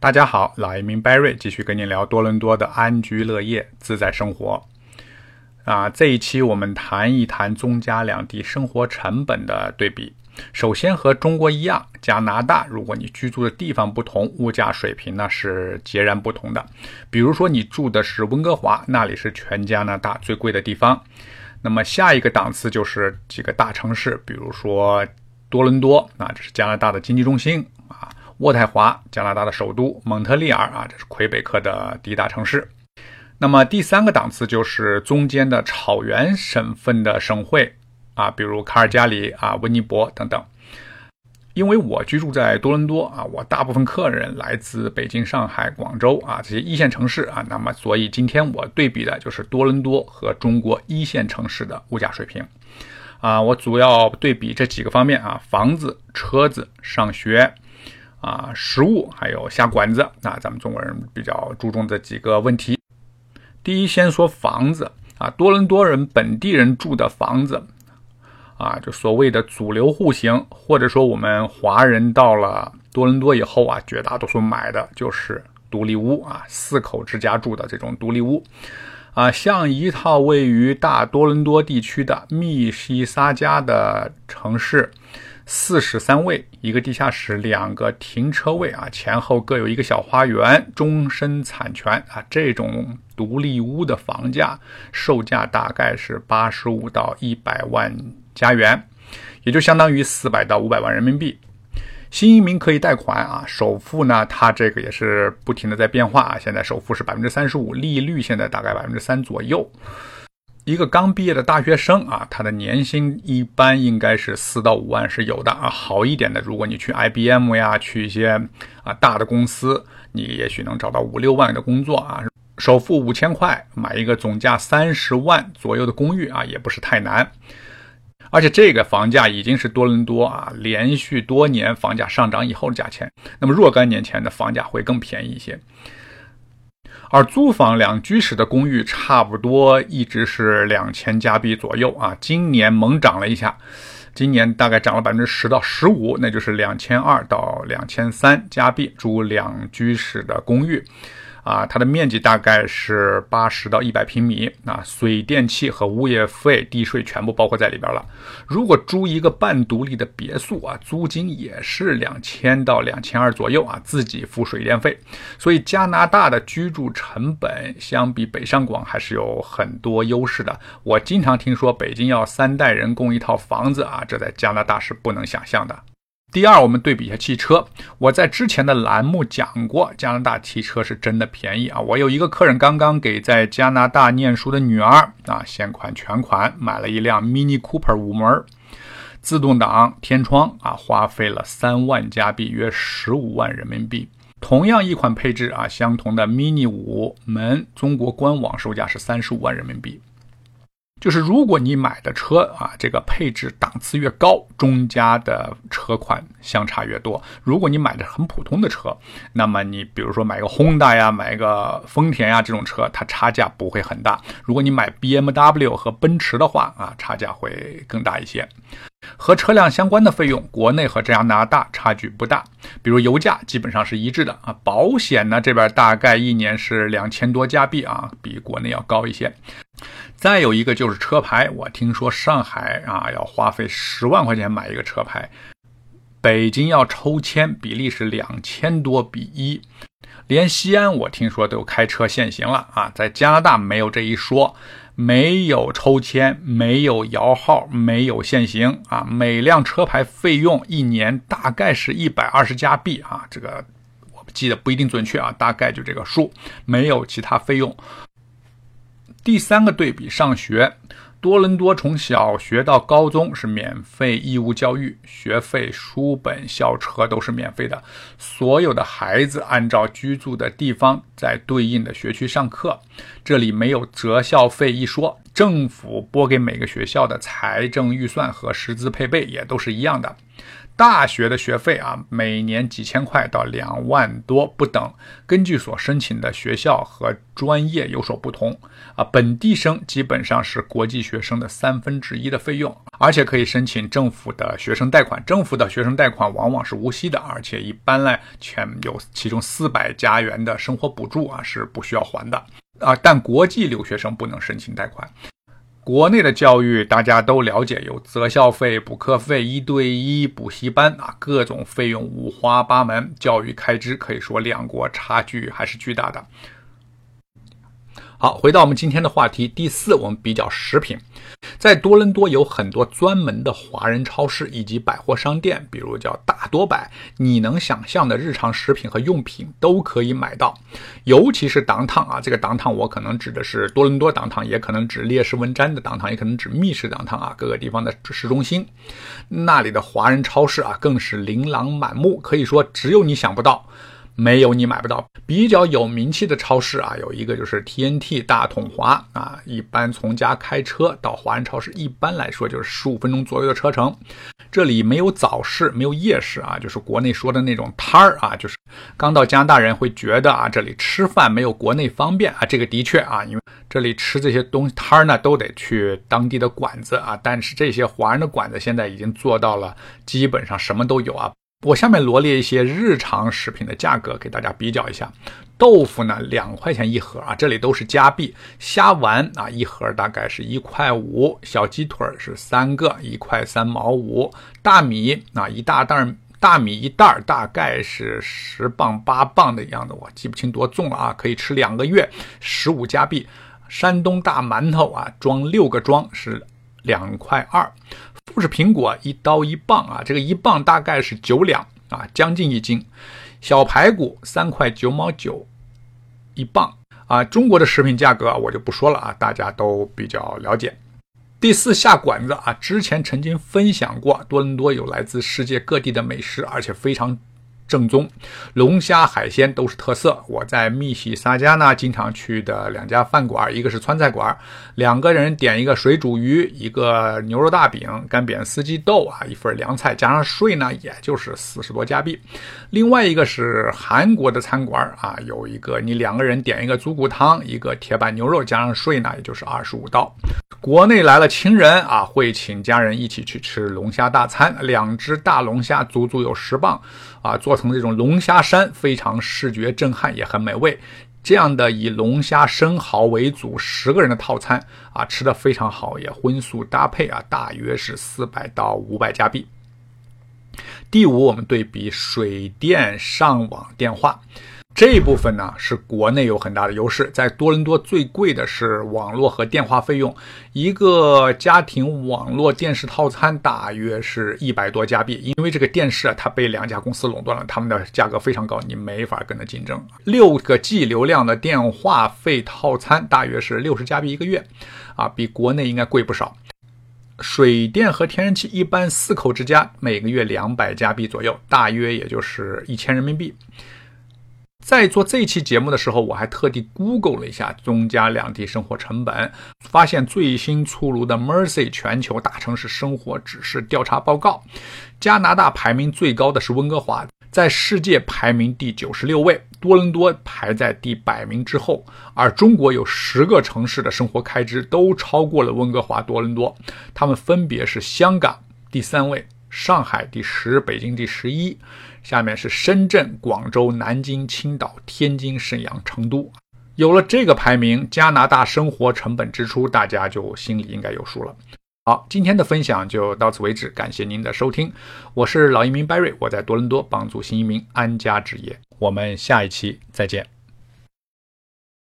大家好，老移民 Barry 继续跟你聊多伦多的安居乐业、自在生活。啊，这一期我们谈一谈中加两地生活成本的对比。首先和中国一样，加拿大如果你居住的地方不同，物价水平呢是截然不同的。比如说你住的是温哥华，那里是全加拿大最贵的地方。那么下一个档次就是几个大城市，比如说多伦多，啊，这是加拿大的经济中心。渥太华，加拿大的首都蒙特利尔啊，这是魁北克的第一大城市。那么第三个档次就是中间的草原省份的省会啊，比如卡尔加里啊、温尼伯等等。因为我居住在多伦多啊，我大部分客人来自北京、上海、广州啊这些一线城市啊，那么所以今天我对比的就是多伦多和中国一线城市的物价水平啊，我主要对比这几个方面啊，房子、车子、上学。啊，食物还有下馆子，那咱们中国人比较注重这几个问题。第一，先说房子啊，多伦多人本地人住的房子啊，就所谓的主流户型，或者说我们华人到了多伦多以后啊，绝大多数买的就是独立屋啊，四口之家住的这种独立屋啊，像一套位于大多伦多地区的密西沙加的城市。四室三卫，一个地下室，两个停车位啊，前后各有一个小花园，终身产权啊。这种独立屋的房价售价大概是八十五到一百万加元，也就相当于四百到五百万人民币。新移民可以贷款啊，首付呢，它这个也是不停的在变化啊。现在首付是百分之三十五，利率现在大概百分之三左右。一个刚毕业的大学生啊，他的年薪一般应该是四到五万是有的啊。好一点的，如果你去 IBM 呀，去一些啊大的公司，你也许能找到五六万的工作啊。首付五千块买一个总价三十万左右的公寓啊，也不是太难。而且这个房价已经是多伦多啊连续多年房价上涨以后的价钱。那么若干年前的房价会更便宜一些。而租房两居室的公寓差不多一直是两千加币左右啊，今年猛涨了一下，今年大概涨了百分之十到十五，那就是两千二到两千三加币租两居室的公寓。啊，它的面积大概是八十到一百平米啊，水电气和物业费、地税全部包括在里边了。如果租一个半独立的别墅啊，租金也是两千到两千二左右啊，自己付水电费。所以加拿大的居住成本相比北上广还是有很多优势的。我经常听说北京要三代人供一套房子啊，这在加拿大是不能想象的。第二，我们对比一下汽车。我在之前的栏目讲过，加拿大汽车是真的便宜啊！我有一个客人刚刚给在加拿大念书的女儿啊，现款全款买了一辆 Mini Cooper 五门，自动挡天窗啊，花费了三万加币，约十五万人民币。同样一款配置啊，相同的 Mini 五门，中国官网售价是三十五万人民币。就是如果你买的车啊，这个配置档次越高，中加的车款相差越多。如果你买的很普通的车，那么你比如说买个 Honda 呀，买个丰田呀这种车，它差价不会很大。如果你买 BMW 和奔驰的话啊，差价会更大一些。和车辆相关的费用，国内和加拿大差距不大，比如油价基本上是一致的啊。保险呢，这边大概一年是两千多加币啊，比国内要高一些。再有一个就是车牌，我听说上海啊要花费十万块钱买一个车牌，北京要抽签，比例是两千多比一，连西安我听说都开车限行了啊，在加拿大没有这一说。没有抽签，没有摇号，没有限行啊！每辆车牌费用一年大概是一百二十加币啊，这个我记得不一定准确啊，大概就这个数，没有其他费用。第三个对比，上学。多伦多从小学到高中是免费义务教育，学费、书本、校车都是免费的。所有的孩子按照居住的地方在对应的学区上课，这里没有择校费一说。政府拨给每个学校的财政预算和师资配备也都是一样的。大学的学费啊，每年几千块到两万多不等，根据所申请的学校和专业有所不同啊。本地生基本上是国际学生的三分之一的费用，而且可以申请政府的学生贷款。政府的学生贷款往往是无息的，而且一般呢，全有其中四百加元的生活补助啊是不需要还的啊。但国际留学生不能申请贷款。国内的教育大家都了解，有择校费、补课费、一对一补习班啊，各种费用五花八门，教育开支可以说两国差距还是巨大的。好，回到我们今天的话题，第四，我们比较食品。在多伦多有很多专门的华人超市以及百货商店，比如叫大多百，你能想象的日常食品和用品都可以买到。尤其是当趟啊，这个当趟我可能指的是多伦多当趟，也可能指烈士文詹的当趟，也可能指密室当趟啊，各个地方的市中心，那里的华人超市啊，更是琳琅满目，可以说只有你想不到。没有你买不到。比较有名气的超市啊，有一个就是 TNT 大统华啊，一般从家开车到华人超市，一般来说就是十五分钟左右的车程。这里没有早市，没有夜市啊，就是国内说的那种摊儿啊，就是刚到加拿大人会觉得啊，这里吃饭没有国内方便啊，这个的确啊，因为这里吃这些东西摊儿呢，都得去当地的馆子啊，但是这些华人的馆子现在已经做到了，基本上什么都有啊。我下面罗列一些日常食品的价格给大家比较一下。豆腐呢，两块钱一盒啊，这里都是加币。虾丸啊，一盒大概是一块五。小鸡腿是三个，一块三毛五。大米啊，一大袋大米一袋大概是十磅八磅的样子，我记不清多重了啊，可以吃两个月，十五加币。山东大馒头啊，装六个装是两块二。富士苹果一刀一磅啊，这个一磅大概是九两啊，将近一斤。小排骨三块九毛九一磅啊。中国的食品价格我就不说了啊，大家都比较了解。第四下馆子啊，之前曾经分享过，多伦多有来自世界各地的美食，而且非常。正宗龙虾海鲜都是特色。我在密西萨加呢，经常去的两家饭馆，一个是川菜馆，两个人点一个水煮鱼，一个牛肉大饼，干煸四季豆啊，一份凉菜加上税呢，也就是四十多加币。另外一个是韩国的餐馆啊，有一个你两个人点一个猪骨汤，一个铁板牛肉加上税呢，也就是二十五刀。国内来了亲人啊，会请家人一起去吃龙虾大餐，两只大龙虾足足有十磅啊，做成这种龙虾山，非常视觉震撼，也很美味。这样的以龙虾生蚝为主，十个人的套餐啊，吃的非常好，也荤素搭配啊，大约是四百到五百加币。第五，我们对比水电、上网、电话。这一部分呢是国内有很大的优势，在多伦多最贵的是网络和电话费用，一个家庭网络电视套餐大约是一百多加币，因为这个电视啊它被两家公司垄断了，他们的价格非常高，你没法跟它竞争。六个 G 流量的电话费套餐大约是六十加币一个月，啊，比国内应该贵不少。水电和天然气一般四口之家每个月两百加币左右，大约也就是一千人民币。在做这期节目的时候，我还特地 Google 了一下中加两地生活成本，发现最新出炉的 Mercy 全球大城市生活指数调查报告，加拿大排名最高的是温哥华，在世界排名第九十六位，多伦多排在第百名之后，而中国有十个城市的生活开支都超过了温哥华、多伦多，他们分别是香港第三位。上海第十，北京第十一，下面是深圳、广州、南京、青岛、天津、沈阳、成都。有了这个排名，加拿大生活成本支出，大家就心里应该有数了。好，今天的分享就到此为止，感谢您的收听，我是老移民 Barry，我在多伦多帮助新移民安家置业，我们下一期再见。